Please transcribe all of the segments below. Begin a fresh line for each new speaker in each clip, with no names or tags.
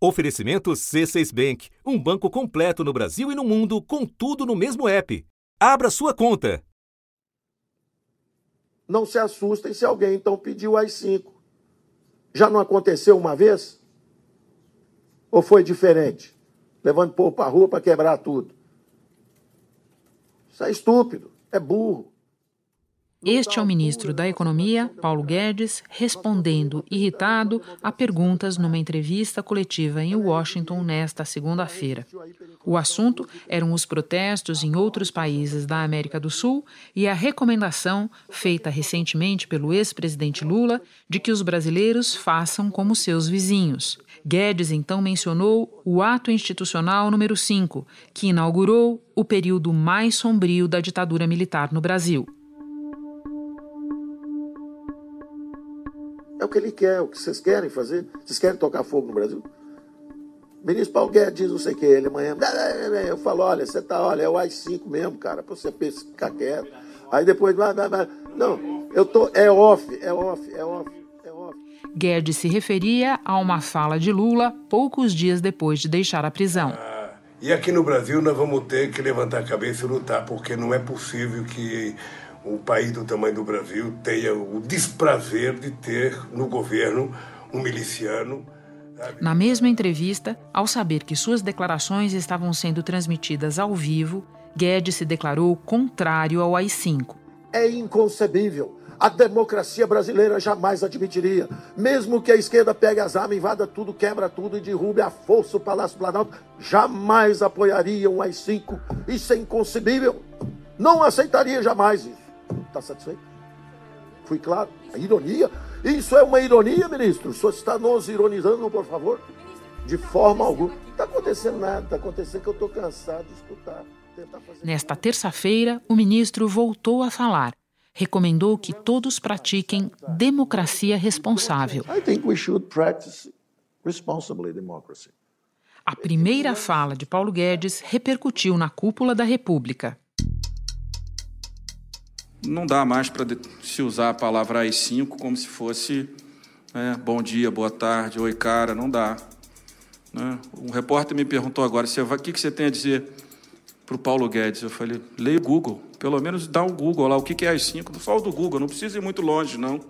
Oferecimento C6 Bank, um banco completo no Brasil e no mundo, com tudo no mesmo app. Abra sua conta.
Não se assustem se alguém então pediu as cinco. Já não aconteceu uma vez? Ou foi diferente? Levando povo para a rua para quebrar tudo. Isso é estúpido, é burro.
Este é o ministro da Economia, Paulo Guedes, respondendo irritado a perguntas numa entrevista coletiva em Washington nesta segunda-feira. O assunto eram os protestos em outros países da América do Sul e a recomendação feita recentemente pelo ex-presidente Lula de que os brasileiros façam como seus vizinhos. Guedes então mencionou o ato institucional número 5, que inaugurou o período mais sombrio da ditadura militar no Brasil.
É o que ele quer, o que vocês querem fazer. Vocês querem tocar fogo no Brasil? O ministro Paulo Guedes diz não sei o que, ele amanhã. Eu falo, olha, você tá, olha, é o AI-5 mesmo, cara, pra você ficar quieto. Aí depois, não, eu tô, é off, é off, é off, é off.
Guedes se referia a uma fala de Lula poucos dias depois de deixar a prisão.
Ah, e aqui no Brasil nós vamos ter que levantar a cabeça e lutar, porque não é possível que um país do tamanho do Brasil tenha o desprazer de ter no governo um miliciano.
Na mesma entrevista, ao saber que suas declarações estavam sendo transmitidas ao vivo, Guedes se declarou contrário ao AI-5.
É inconcebível. A democracia brasileira jamais admitiria. Mesmo que a esquerda pegue as armas, invada tudo, quebra tudo e derrube a força o Palácio Planalto, jamais apoiaria um AI-5. Isso é inconcebível. Não aceitaria jamais isso. Está satisfeito? Fui claro? A ironia? Isso é uma ironia, ministro? O senhor está nos ironizando, por favor? De forma alguma. Não está acontecendo nada, está acontecendo que eu estou cansado de escutar.
Nesta terça-feira, o ministro voltou a falar. Recomendou que todos pratiquem democracia responsável. A primeira fala de Paulo Guedes repercutiu na cúpula da República
não dá mais para se usar a palavra AI-5 como se fosse é, bom dia, boa tarde, oi cara, não dá. Né? Um repórter me perguntou agora, o que, que você tem a dizer para o Paulo Guedes? Eu falei, leia o Google, pelo menos dá um Google lá, o que, que é AI-5? Não fala do Google, não precisa ir muito longe, não.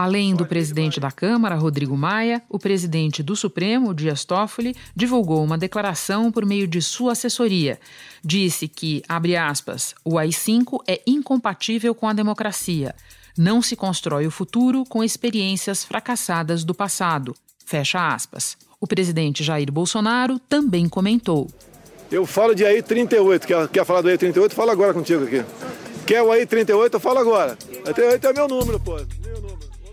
Além do presidente da Câmara, Rodrigo Maia, o presidente do Supremo, Dias Toffoli, divulgou uma declaração por meio de sua assessoria. Disse que, abre aspas, o AI-5 é incompatível com a democracia. Não se constrói o futuro com experiências fracassadas do passado. Fecha aspas. O presidente Jair Bolsonaro também comentou.
Eu falo de AI-38. Quer, quer falar do AI-38? Fala agora contigo aqui. Quer o AI-38? Eu falo agora. AI-38 é meu número, pô.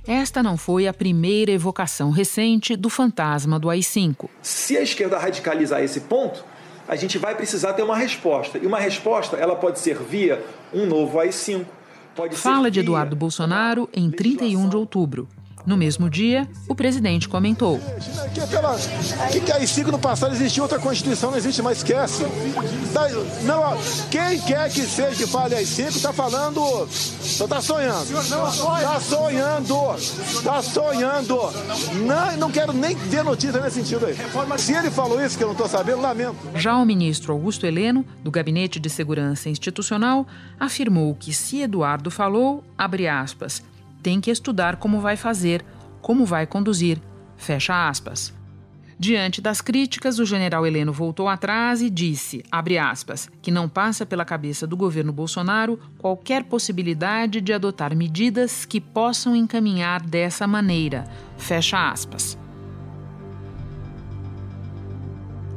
Esta não foi a primeira evocação recente do fantasma do AI-5.
Se a esquerda radicalizar esse ponto, a gente vai precisar ter uma resposta. E uma resposta, ela pode ser via um novo AI-5.
Fala de Eduardo Bolsonaro em 31 de outubro. No mesmo dia, o presidente comentou:
que, pela, que, que aí no passado existia outra Constituição, não existe mais, esquece. Tá, não, quem quer que seja que fale aí cinco, está falando. Só está sonhando. Está sonhando. Está sonhando. Não, não quero nem ter notícia nesse sentido aí. Se ele falou isso, que eu não estou sabendo, lamento.
Já o ministro Augusto Heleno, do Gabinete de Segurança Institucional, afirmou que se Eduardo falou, abre aspas, tem que estudar como vai fazer, como vai conduzir. Fecha aspas. Diante das críticas, o general Heleno voltou atrás e disse, aspas, que não passa pela cabeça do governo Bolsonaro qualquer possibilidade de adotar medidas que possam encaminhar dessa maneira. Fecha aspas.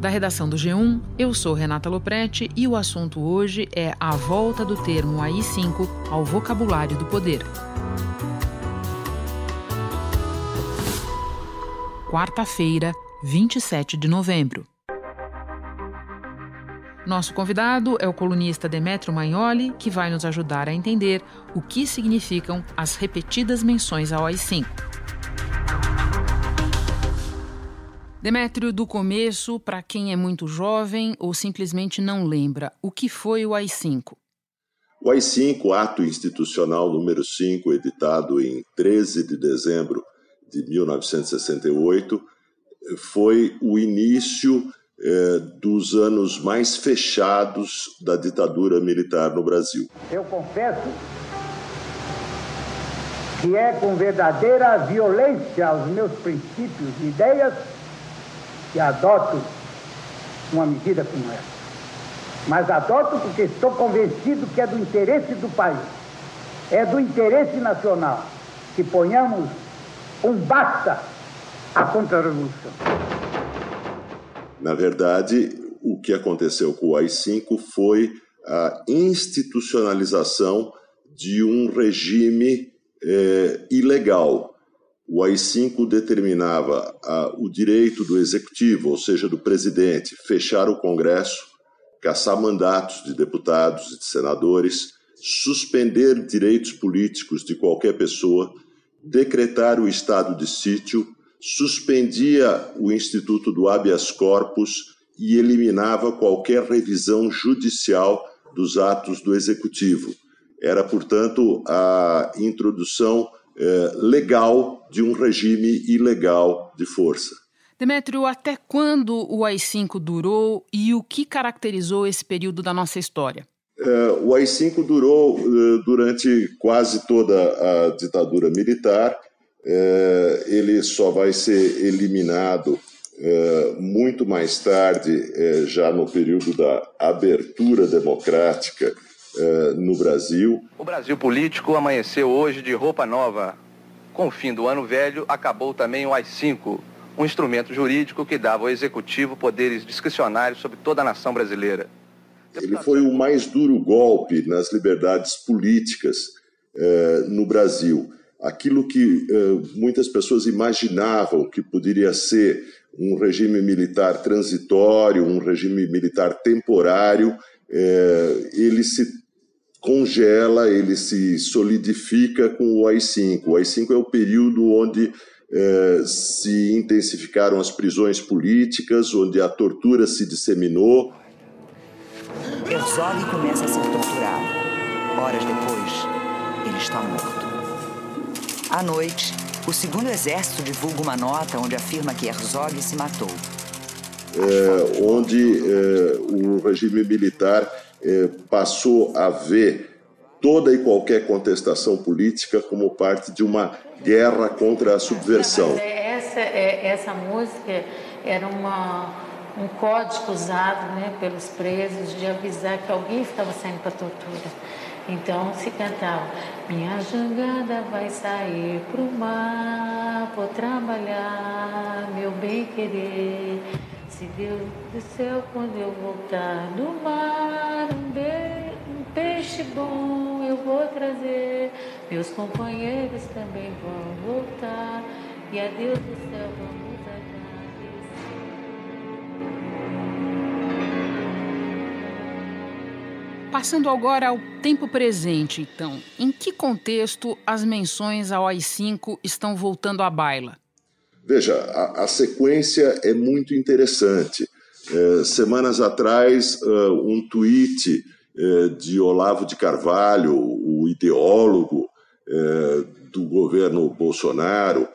Da redação do G1, eu sou Renata Loprete e o assunto hoje é a volta do termo AI-5 ao vocabulário do poder. Quarta-feira, 27 de novembro. Nosso convidado é o colunista Demetrio Magnoli, que vai nos ajudar a entender o que significam as repetidas menções ao AI-5. Demétrio, do começo, para quem é muito jovem ou simplesmente não lembra, o que foi o AI-5?
O AI-5, Ato Institucional número 5, editado em 13 de dezembro de 1968 foi o início é, dos anos mais fechados da ditadura militar no Brasil.
Eu confesso que é com verdadeira violência aos meus princípios e ideias que adoto uma medida como essa. Mas adoto porque estou convencido que é do interesse do país, é do interesse nacional que ponhamos basta à contra-revolução.
Na verdade, o que aconteceu com o AI-5 foi a institucionalização de um regime é, ilegal. O AI-5 determinava a, o direito do executivo, ou seja, do presidente, fechar o Congresso, caçar mandatos de deputados e de senadores, suspender direitos políticos de qualquer pessoa, decretar o estado de sítio, suspendia o instituto do habeas corpus e eliminava qualquer revisão judicial dos atos do executivo. Era, portanto, a introdução eh, legal de um regime ilegal de força.
Demétrio, até quando o AI-5 durou e o que caracterizou esse período da nossa história?
Eh, o AI-5 durou eh, durante quase toda a ditadura militar. ele só vai ser eliminado muito mais tarde, já no período da abertura democrática eh, no Brasil.
O Brasil político amanheceu hoje de roupa nova. Com o fim do ano velho, acabou também o AI-5, um instrumento jurídico que dava ao executivo poderes discricionários sobre toda a nação brasileira.
Ele foi o mais duro golpe nas liberdades políticas eh, no Brasil. Aquilo que eh, muitas pessoas imaginavam que poderia ser um regime militar transitório, um regime militar temporário, é, ele se congela, ele se solidifica com o AI-5. O AI-5 é o período onde é, se intensificaram as prisões políticas, onde a tortura se disseminou.
Herzog começa a ser torturado. Horas depois, ele está morto. À noite, o segundo exército divulga uma nota onde afirma que Herzog se matou.
É, onde é, o regime militar é, passou a ver toda e qualquer contestação política como parte de uma guerra contra a subversão.
Essa, é, essa música era uma, um código usado né, pelos presos de avisar que alguém estava saindo para tortura. Então se cantava: Minha jangada vai sair pro mar, vou trabalhar, meu bem querer. Se Deus do céu, quando eu voltar do mar, um, be um peixe bom eu vou trazer. Meus companheiros também vão voltar. E a Deus do céu vamos
Passando agora ao tempo presente, então, em que contexto as menções ao AI-5 estão voltando à baila?
Veja, a, a sequência é muito interessante. É, semanas atrás, uh, um tweet uh, de Olavo de Carvalho, o ideólogo uh, do governo Bolsonaro,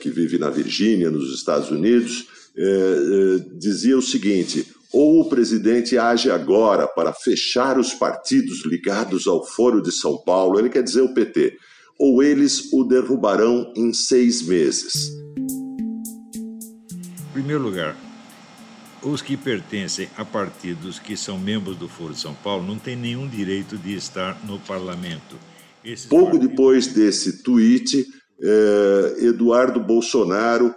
que vive na Virgínia, nos Estados Unidos, dizia o seguinte: ou o presidente age agora para fechar os partidos ligados ao Foro de São Paulo, ele quer dizer o PT, ou eles o derrubarão em seis meses
primeiro lugar, os que pertencem a partidos que são membros do Foro de São Paulo não têm nenhum direito de estar no parlamento.
Esses Pouco partidos... depois desse tweet, eh, Eduardo Bolsonaro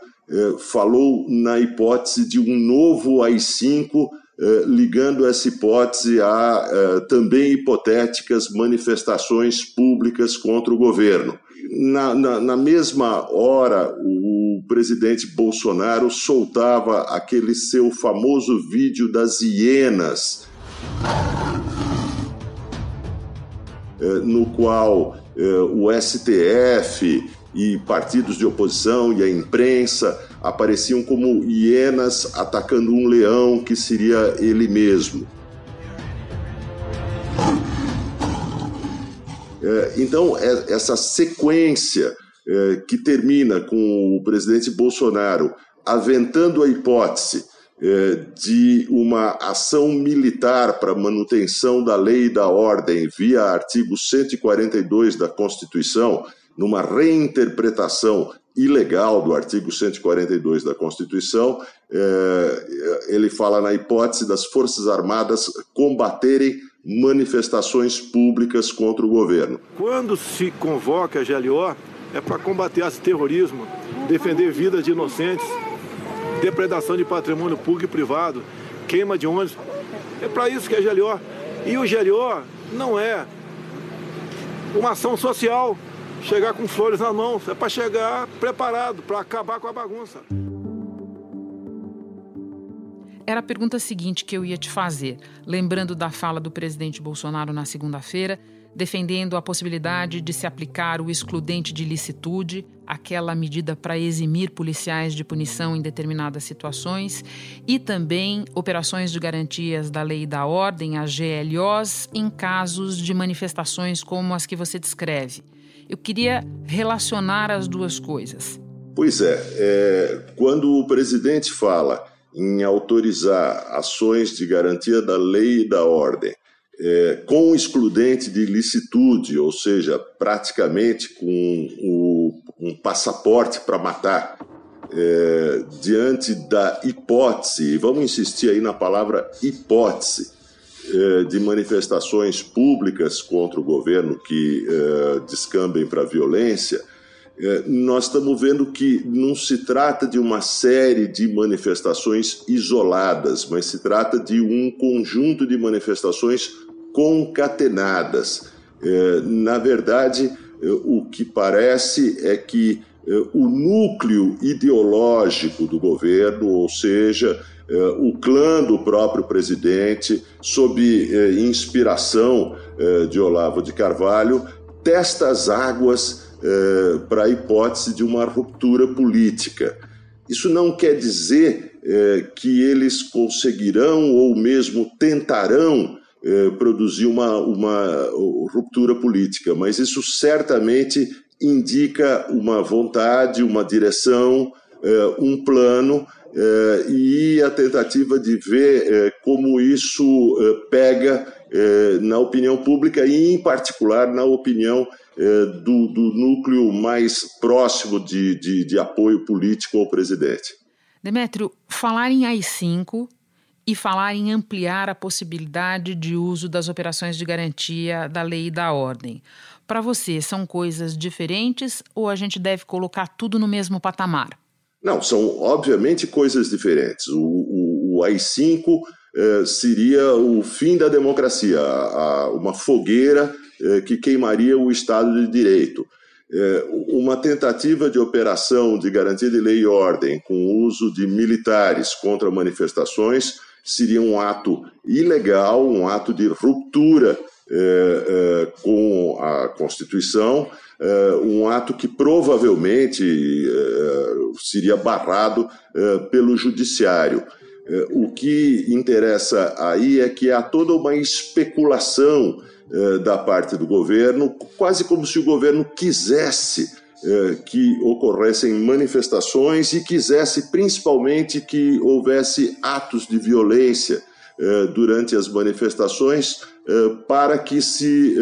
falou na hipótese de um novo AI-5, eh, ligando essa hipótese a eh, também hipotéticas manifestações públicas contra o governo. Na, na, na mesma hora, o presidente Bolsonaro soltava aquele seu famoso vídeo das hienas, é, no qual é, o STF e partidos de oposição e a imprensa apareciam como hienas atacando um leão que seria ele mesmo. É, então, essa sequência é, que termina com o presidente Bolsonaro aventando a hipótese é, de uma ação militar para manutenção da lei e da ordem via artigo 142 da Constituição, numa reinterpretação ilegal do artigo 142 da Constituição, é, ele fala na hipótese das Forças Armadas combaterem manifestações públicas contra o governo.
Quando se convoca a GLO, é para combater esse terrorismo, defender vidas de inocentes, depredação de patrimônio público e privado, queima de ônibus. É para isso que é GLO. E o GLO não é uma ação social, chegar com flores na mão, é para chegar preparado, para acabar com a bagunça.
Era a pergunta seguinte que eu ia te fazer, lembrando da fala do presidente Bolsonaro na segunda-feira defendendo a possibilidade de se aplicar o excludente de licitude, aquela medida para eximir policiais de punição em determinadas situações, e também operações de garantias da lei e da ordem, as GLOs, em casos de manifestações como as que você descreve. Eu queria relacionar as duas coisas.
Pois é, é quando o presidente fala em autorizar ações de garantia da lei e da ordem é, com excludente de licitude, ou seja, praticamente com o, um passaporte para matar, é, diante da hipótese, vamos insistir aí na palavra hipótese, de manifestações públicas contra o governo que é, descambem para a violência, é, nós estamos vendo que não se trata de uma série de manifestações isoladas, mas se trata de um conjunto de manifestações concatenadas. Na verdade, o que parece é que o núcleo ideológico do governo, ou seja, o clã do próprio presidente, sob inspiração de Olavo de Carvalho, testa as águas para a hipótese de uma ruptura política. Isso não quer dizer que eles conseguirão ou mesmo tentarão eh, produzir uma, uma ruptura política, mas isso certamente indica uma vontade, uma direção, eh, um plano eh, e a tentativa de ver como isso pega na opinião pública e, em particular, na opinião do, do núcleo mais próximo de, de, de apoio político ao presidente.
Demétrio, falar em AI-5 e falar em ampliar a possibilidade de uso das operações de garantia da lei e da ordem. Para você, são coisas diferentes ou a gente deve colocar tudo no mesmo patamar?
Não, são obviamente coisas diferentes. O, o, o AI-5 eh, seria o fim da democracia, a, a, uma fogueira eh, que queimaria o Estado de Direito. Eh, uma tentativa de operação de garantia de lei e ordem com o uso de militares contra manifestações seria um ato ilegal, um ato de ruptura é, é, com a Constituição, é, um ato que provavelmente seria barrado pelo Judiciário. O que interessa aí é que há toda uma especulação da parte do governo, quase como se o governo quisesse que ocorressem manifestações e quisesse principalmente que houvesse atos de violência durante as manifestações para que se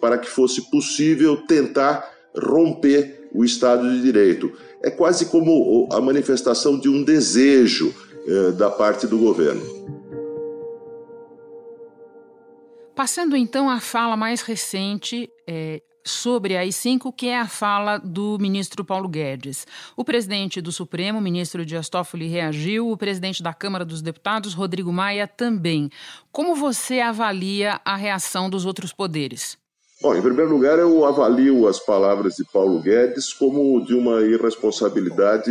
para que fosse possível tentar romper o Estado de Direito. É quase como a manifestação de um desejo da parte do governo.
Passando então à fala mais recente é, sobre a AI-5, que é a fala do ministro Paulo Guedes. O presidente do Supremo, o ministro Dias Toffoli, reagiu, o presidente da Câmara dos Deputados, Rodrigo Maia, também. Como você avalia a reação dos outros poderes?
Bom, em primeiro lugar, eu avalio as palavras de Paulo Guedes como de uma irresponsabilidade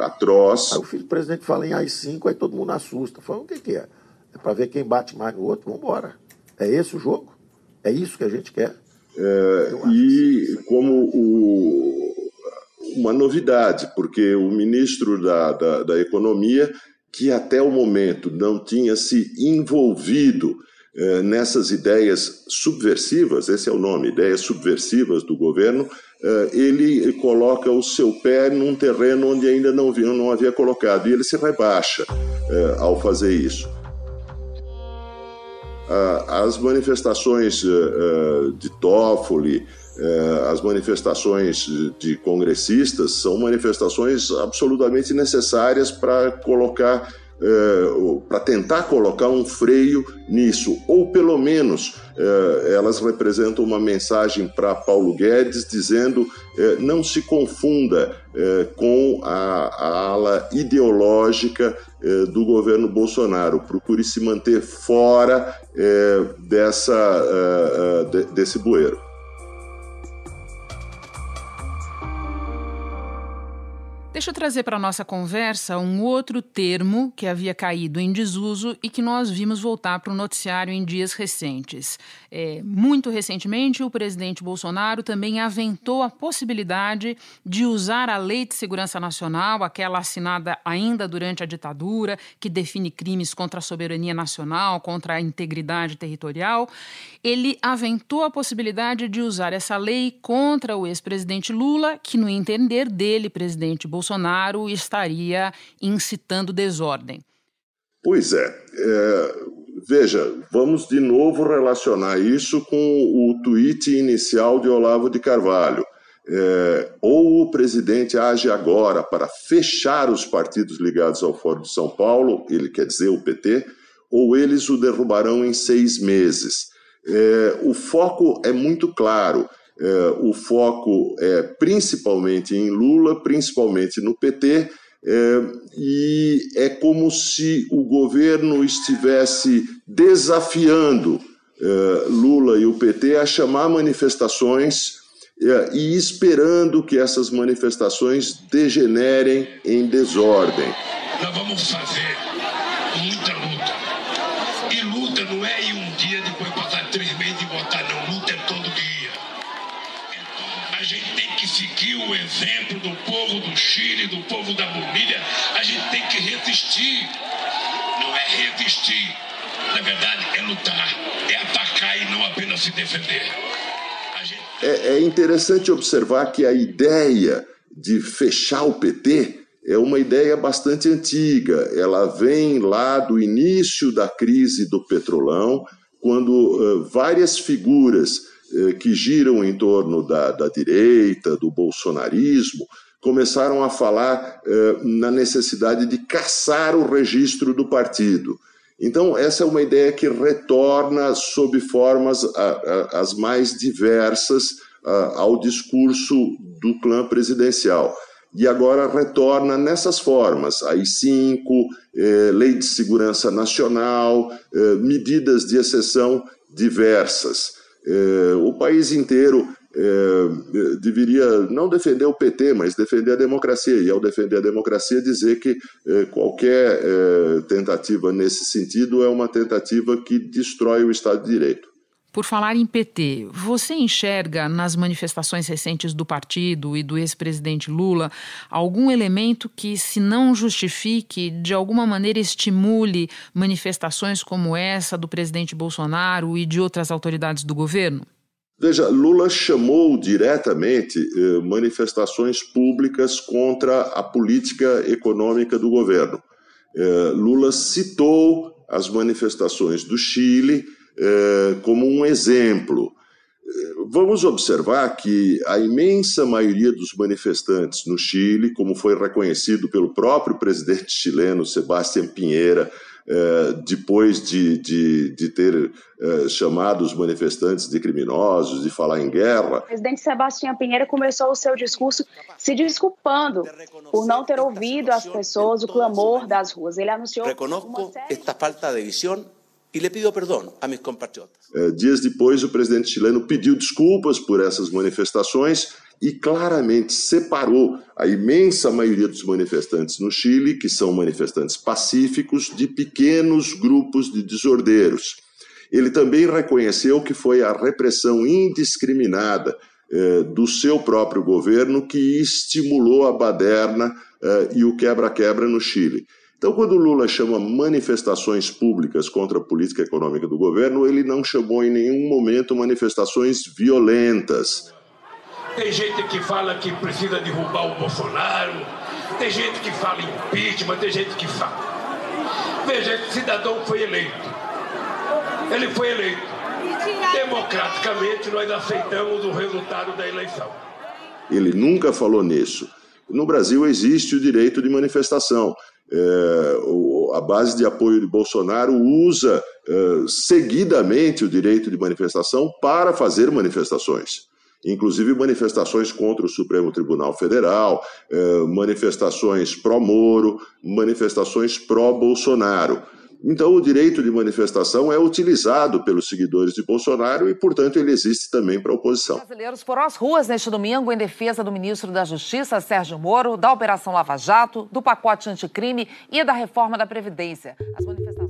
atroz.
Aí o filho do presidente fala em AI-5, aí todo mundo assusta. Fala, o que, que é? É para ver quem bate mais no outro? Vamos embora. É esse o jogo? É isso que a gente quer?
É, e como o, uma novidade, porque o ministro da, da, da, Economia, que até o momento não tinha se envolvido é, nessas ideias subversivas, esse é o nome, ideias subversivas do governo, ele coloca o seu pé num terreno onde ainda não, não havia colocado, e ele se rebaixa ao fazer isso. As manifestações de Toffoli, as manifestações de congressistas são manifestações absolutamente necessárias para colocar é, para tentar colocar um freio nisso, ou pelo menos é, elas representam uma mensagem para Paulo Guedes dizendo é, não se confunda com a, a, ala ideológica do governo Bolsonaro, procure se manter fora dessa, desse bueiro.
Deixa eu trazer para a nossa conversa um outro termo que havia caído em desuso e que nós vimos voltar para o noticiário em dias recentes. É, muito recentemente, o presidente Bolsonaro também aventou a possibilidade de usar a Lei de Segurança Nacional, aquela assinada ainda durante a ditadura, que define crimes contra a soberania nacional, contra a integridade territorial. Ele aventou a possibilidade de usar essa lei contra o ex-presidente Lula, que, no entender dele, presidente Bolsonaro, Bolsonaro estaria incitando desordem.
Pois é. é. Veja, vamos de novo relacionar isso com o tweet inicial de Olavo de Carvalho. É, ou o presidente age agora para fechar os partidos ligados ao Fórum de São Paulo, ele quer dizer o PT, ou eles o derrubarão em seis meses. É, o foco é muito claro. É, o foco é principalmente em Lula, principalmente no PT, é, e é como se o governo estivesse desafiando é, Lula e o PT a chamar manifestações e esperando que essas manifestações degenerem em desordem.
Nós vamos fazer o exemplo do povo do Chile, do povo da Bolívia. A gente tem que resistir. Não é resistir. Na verdade, é lutar, é atacar e não apenas se defender.
Gente... É, é interessante observar que a ideia de fechar o PT é uma ideia bastante antiga. Ela vem lá do início da crise do petrolão, quando uh, várias figuras que giram em torno da, da direita, do bolsonarismo, começaram a falar eh, na necessidade de caçar o registro do partido. Então, essa é uma ideia que retorna sob formas a, a, as mais diversas a, ao discurso do clã presidencial. E agora retorna nessas formas: AI-5, eh, Lei de Segurança Nacional, eh, medidas de exceção diversas. É, o país inteiro é, deveria não defender o PT, mas defender a democracia. E ao defender a democracia, dizer que é, qualquer é, tentativa nesse sentido é uma tentativa que destrói o Estado de Direito.
Por falar em PT, você enxerga nas manifestações recentes do partido e do ex-presidente Lula algum elemento que, se não justifique, de alguma maneira estimule manifestações como essa do presidente Bolsonaro e de outras autoridades do governo?
Veja, Lula chamou diretamente eh, manifestações públicas contra a política econômica do governo. Eh, Lula citou as manifestações do Chile como um exemplo. Vamos observar que a imensa maioria dos manifestantes no Chile, como foi reconhecido pelo próprio presidente chileno, Sebastián Pinheira, é, depois de, de, de ter chamado os manifestantes de criminosos, de falar em guerra.
O presidente Sebastião Pinheira começou o seu discurso se desculpando por não ter ouvido as pessoas, o clamor das ruas. Ele anunciou.
Reconozco esta falta de visão e lhe pido perdão a meus compatriotas.
É, dias depois, o presidente chileno pediu desculpas por essas manifestações e claramente separou a imensa maioria dos manifestantes no Chile, que são manifestantes pacíficos, de pequenos grupos de desordeiros. Ele também reconheceu que foi a repressão indiscriminada eh, do seu próprio governo que estimulou a baderna eh, e o quebra-quebra no Chile. Então, quando Lula chama manifestações públicas contra a política econômica do governo, ele não chamou em nenhum momento manifestações violentas.
Tem gente que fala que precisa derrubar o Bolsonaro, tem gente que fala impeachment, tem gente que fala. Veja, esse cidadão foi eleito. Ele foi eleito. Democraticamente, nós aceitamos o resultado da eleição.
Ele nunca falou nisso. No Brasil existe o direito de manifestação. É, a base de apoio de Bolsonaro usa é, seguidamente o direito de manifestação para fazer manifestações inclusive manifestações contra o Supremo Tribunal Federal, é, manifestações pró-Moro, manifestações pró-Bolsonaro. Então, o direito de manifestação é utilizado pelos seguidores de Bolsonaro e, portanto, ele existe também para a oposição.
Brasileiros foram às ruas neste domingo em defesa do ministro da Justiça, Sérgio Moro, da Operação Lava Jato, do pacote anticrime e da reforma da Previdência. As manifestações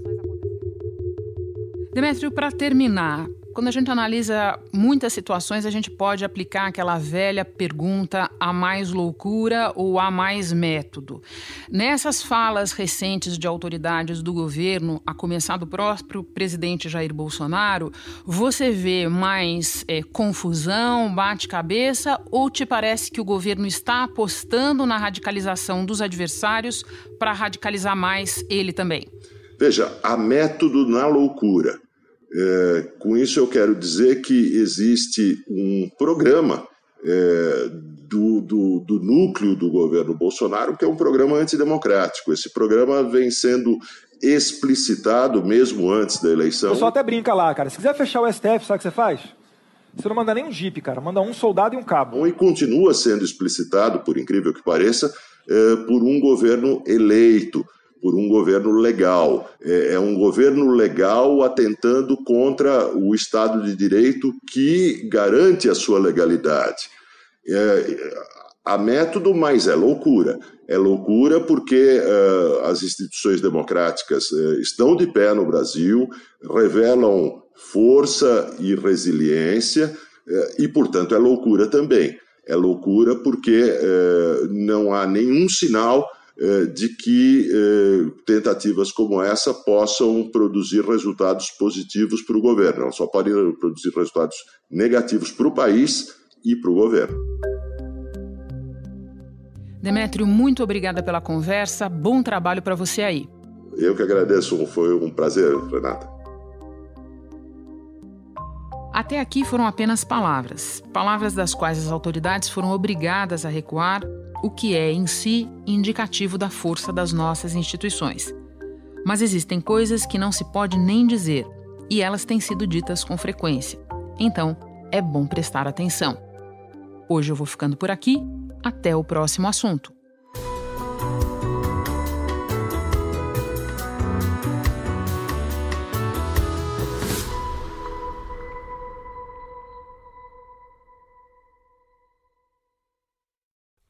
Demétrio, para terminar, quando a gente analisa muitas situações, a gente pode aplicar aquela velha pergunta: há mais loucura ou há mais método? Nessas falas recentes de autoridades do governo, a começar do próprio presidente Jair Bolsonaro, você vê mais é, confusão, bate-cabeça ou te parece que o governo está apostando na radicalização dos adversários para radicalizar mais ele também?
Veja, há método na loucura. É, com isso, eu quero dizer que existe um programa é, do, do, do, núcleo do governo Bolsonaro, que é um programa antidemocrático. Esse programa vem sendo explicitado mesmo antes da eleição. O
pessoal até brinca lá, cara. Se quiser fechar o STF, sabe o que você faz? Você não manda nem um jipe, cara. Manda um soldado e um cabo.
E continua sendo explicitado, por incrível que pareça, é, por um governo eleito por um governo legal. É, é, um governo legal atentando contra o Estado de Direito que garante a sua legalidade. É, há método, mas é loucura. É loucura porque uh, as instituições democráticas uh, estão de pé no Brasil, revelam força e resiliência, uh, e, portanto, é loucura também. É loucura porque não há nenhum sinal de que eh, tentativas como essa possam produzir resultados positivos para o governo. Elas só podem produzir resultados negativos para o país e para o governo.
Demétrio, muito obrigada pela conversa. Bom trabalho para você aí.
Eu que agradeço. Foi um prazer, Renata.
Até aqui foram apenas palavras, palavras das quais as autoridades foram obrigadas a recuar o que é em si indicativo da força das nossas instituições. Mas existem coisas que não se pode nem dizer, e elas têm sido ditas com frequência. Então, é bom prestar atenção. Hoje eu vou ficando por aqui. Até o próximo assunto.